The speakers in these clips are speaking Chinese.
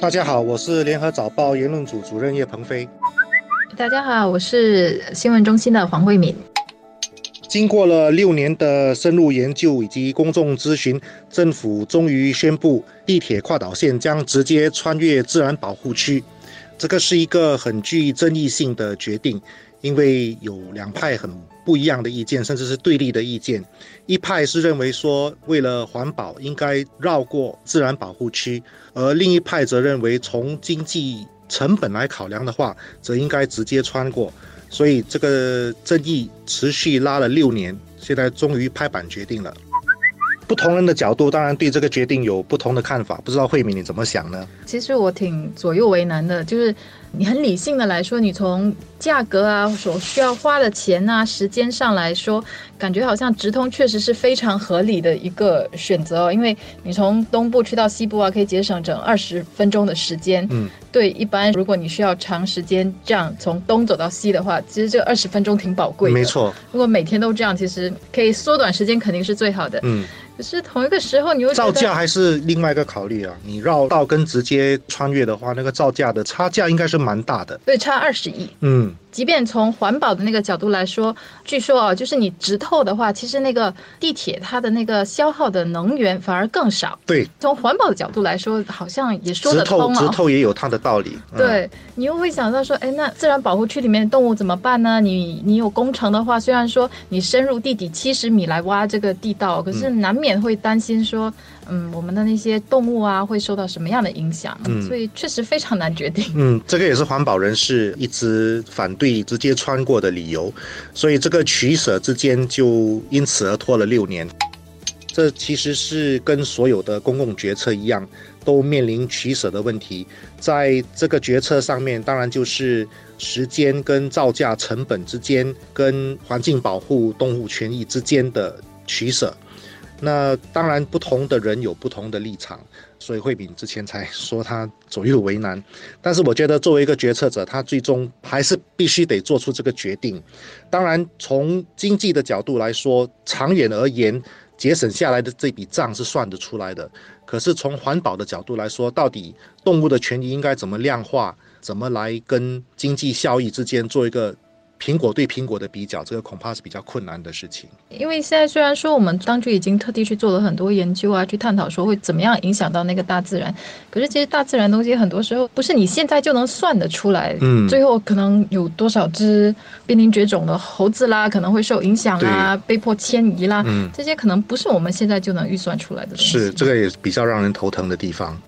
大家好，我是联合早报言论组主任叶鹏飞。大家好，我是新闻中心的黄慧敏。经过了六年的深入研究以及公众咨询，政府终于宣布地铁跨岛线将直接穿越自然保护区。这个是一个很具争议性的决定，因为有两派很不一样的意见，甚至是对立的意见。一派是认为说，为了环保，应该绕过自然保护区；而另一派则认为，从经济成本来考量的话，则应该直接穿过。所以这个争议持续拉了六年，现在终于拍板决定了。不同人的角度当然对这个决定有不同的看法，不知道慧敏你怎么想呢？其实我挺左右为难的，就是你很理性的来说，你从价格啊、所需要花的钱啊、时间上来说，感觉好像直通确实是非常合理的一个选择哦，因为你从东部去到西部啊，可以节省整二十分钟的时间。嗯，对，一般如果你需要长时间这样从东走到西的话，其实这二十分钟挺宝贵的。没错，如果每天都这样，其实可以缩短时间，肯定是最好的。嗯。可是同一个时候，你又造价还是另外一个考虑啊。你绕道跟直接穿越的话，那个造价的差价应该是蛮大的。对，差二十亿。嗯。即便从环保的那个角度来说，据说啊，就是你直透的话，其实那个地铁它的那个消耗的能源反而更少。对，从环保的角度来说，好像也说得通啊。直透也有它的道理。对，你又会想到说，哎，那自然保护区里面的动物怎么办呢？你你有工程的话，虽然说你深入地底七十米来挖这个地道，可是难免会担心说。嗯，我们的那些动物啊，会受到什么样的影响？嗯，所以确实非常难决定。嗯，这个也是环保人士一直反对直接穿过的理由，所以这个取舍之间就因此而拖了六年。这其实是跟所有的公共决策一样，都面临取舍的问题。在这个决策上面，当然就是时间跟造价成本之间，跟环境保护、动物权益之间的取舍。那当然，不同的人有不同的立场，所以慧敏之前才说他左右为难。但是我觉得，作为一个决策者，他最终还是必须得做出这个决定。当然，从经济的角度来说，长远而言，节省下来的这笔账是算得出来的。可是从环保的角度来说，到底动物的权益应该怎么量化，怎么来跟经济效益之间做一个？苹果对苹果的比较，这个恐怕是比较困难的事情。因为现在虽然说我们当局已经特地去做了很多研究啊，去探讨说会怎么样影响到那个大自然，可是其实大自然东西很多时候不是你现在就能算得出来。嗯，最后可能有多少只濒临绝种的猴子啦，可能会受影响啊，被迫迁移啦，这些可能不是我们现在就能预算出来的东西。是，这个也比较让人头疼的地方。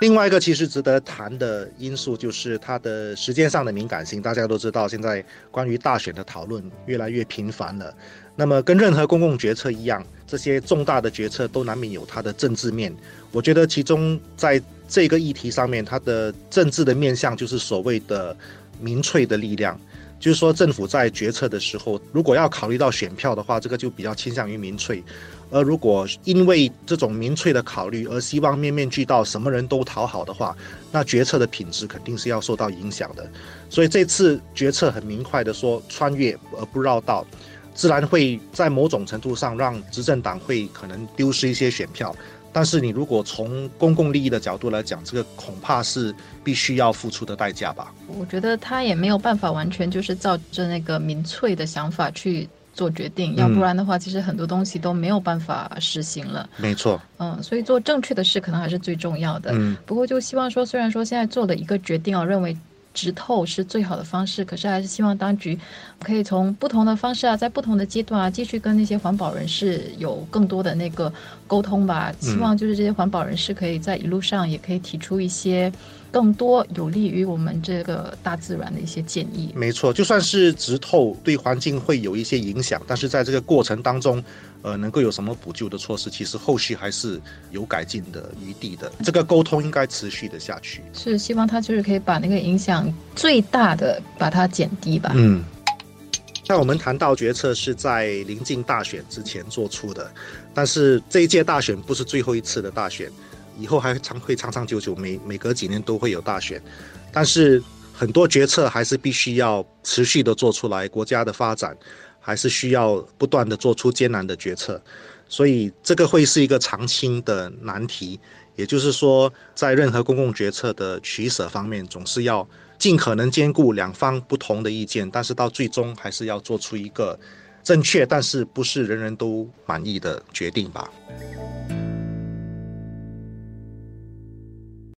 另外一个其实值得谈的因素就是它的时间上的敏感性。大家都知道，现在关于大选的讨论越来越频繁了。那么，跟任何公共决策一样，这些重大的决策都难免有它的政治面。我觉得其中在这个议题上面，它的政治的面向就是所谓的民粹的力量。就是说，政府在决策的时候，如果要考虑到选票的话，这个就比较倾向于民粹；而如果因为这种民粹的考虑而希望面面俱到，什么人都讨好的话，那决策的品质肯定是要受到影响的。所以这次决策很明快的说穿越而不绕道，自然会在某种程度上让执政党会可能丢失一些选票。但是你如果从公共利益的角度来讲，这个恐怕是必须要付出的代价吧？我觉得他也没有办法完全就是照着那个民粹的想法去做决定，要不然的话，其实很多东西都没有办法实行了。没错，嗯，所以做正确的事可能还是最重要的。嗯，不过就希望说，虽然说现在做了一个决定啊，认为。直透是最好的方式，可是还是希望当局可以从不同的方式啊，在不同的阶段啊，继续跟那些环保人士有更多的那个沟通吧。希望就是这些环保人士可以在一路上也可以提出一些更多有利于我们这个大自然的一些建议。没错，就算是直透对环境会有一些影响，但是在这个过程当中。呃，能够有什么补救的措施？其实后续还是有改进的余地的。这个沟通应该持续的下去。是希望他就是可以把那个影响最大的把它减低吧。嗯。像我们谈到决策是在临近大选之前做出的，但是这一届大选不是最后一次的大选，以后还常会长长久久，每每隔几年都会有大选。但是很多决策还是必须要持续的做出来，国家的发展。还是需要不断的做出艰难的决策，所以这个会是一个长期的难题。也就是说，在任何公共决策的取舍方面，总是要尽可能兼顾两方不同的意见，但是到最终还是要做出一个正确，但是不是人人都满意的决定吧。